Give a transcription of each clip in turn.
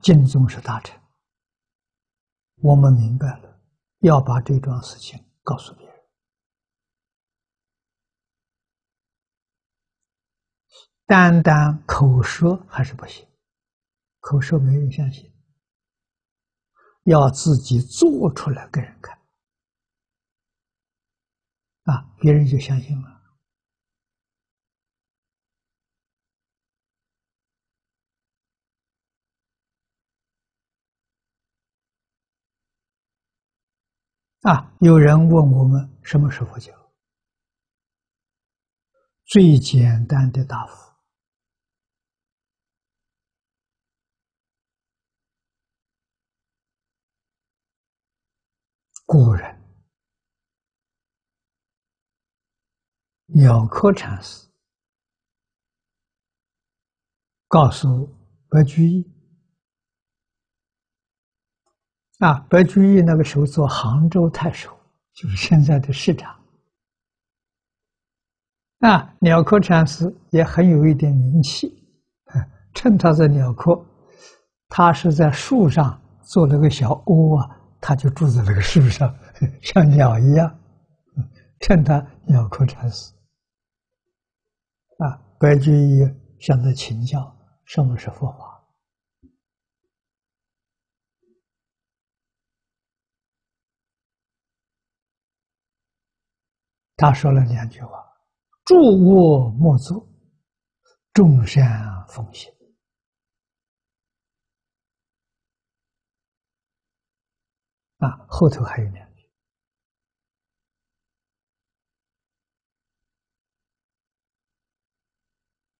净宗是大臣，我们明白了，要把这桩事情告诉别人。单单口说还是不行，口说没人相信，要自己做出来给人看，啊，别人就相信了。啊！有人问我们什么是佛教？最简单的答复：古人鸟科禅师告诉白居易。啊，白居易那个时候做杭州太守，就是现在的市长。啊，鸟科禅师也很有一点名气，趁他在鸟科，他是在树上做了个小窝啊，他就住在那个树上，像鸟一样。趁他鸟科禅师，啊，白居易向他请教什么是佛法。他说了两句话：“住卧莫作，众善奉行。”啊，后头还有两句。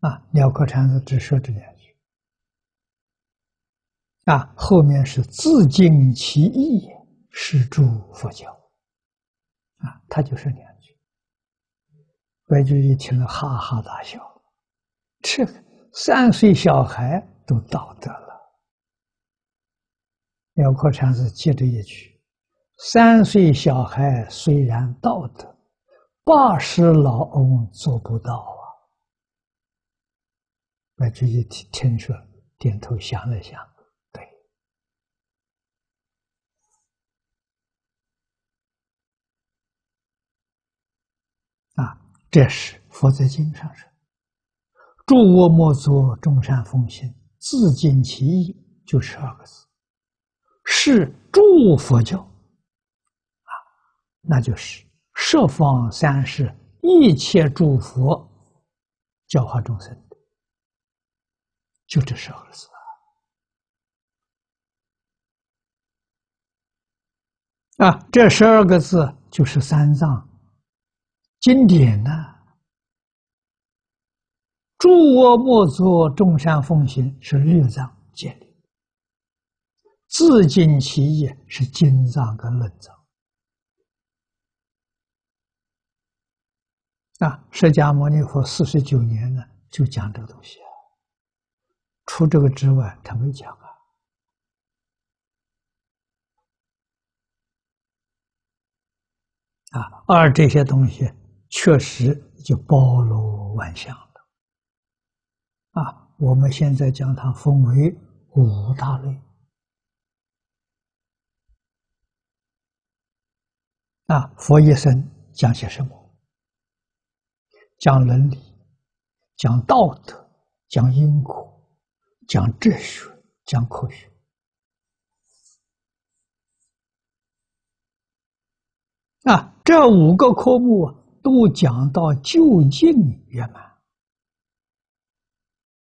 啊，鸟科禅师只说这两句。啊，后面是自尽其意，是诸佛教。啊，他就是两。白居易听了，哈哈大笑。这三岁小孩都道德了。妙可禅师接着一句：“三岁小孩虽然道德，八十老翁做不到啊。”白居易听听说，点头想了想，对，啊。这是佛在经上说：“诸恶莫作，众善奉行，自尽其意。”就十二个字，是诸佛教啊，那就是十方三世一切诸佛教化众生的，就这十二个字啊！啊，这十二个字就是三藏。经典呢？诸恶莫作，众善奉行是六藏建立；自尽其意是经藏跟论藏。啊，释迦牟尼佛四十九年呢，就讲这个东西啊。除这个之外，他没讲啊。啊，而这些东西。确实就包罗万象了，啊！我们现在将它分为五大类，啊，佛一生讲些什么？讲伦理，讲道德，讲因果，讲哲学，讲科学，啊，这五个科目啊。都讲到就近圆满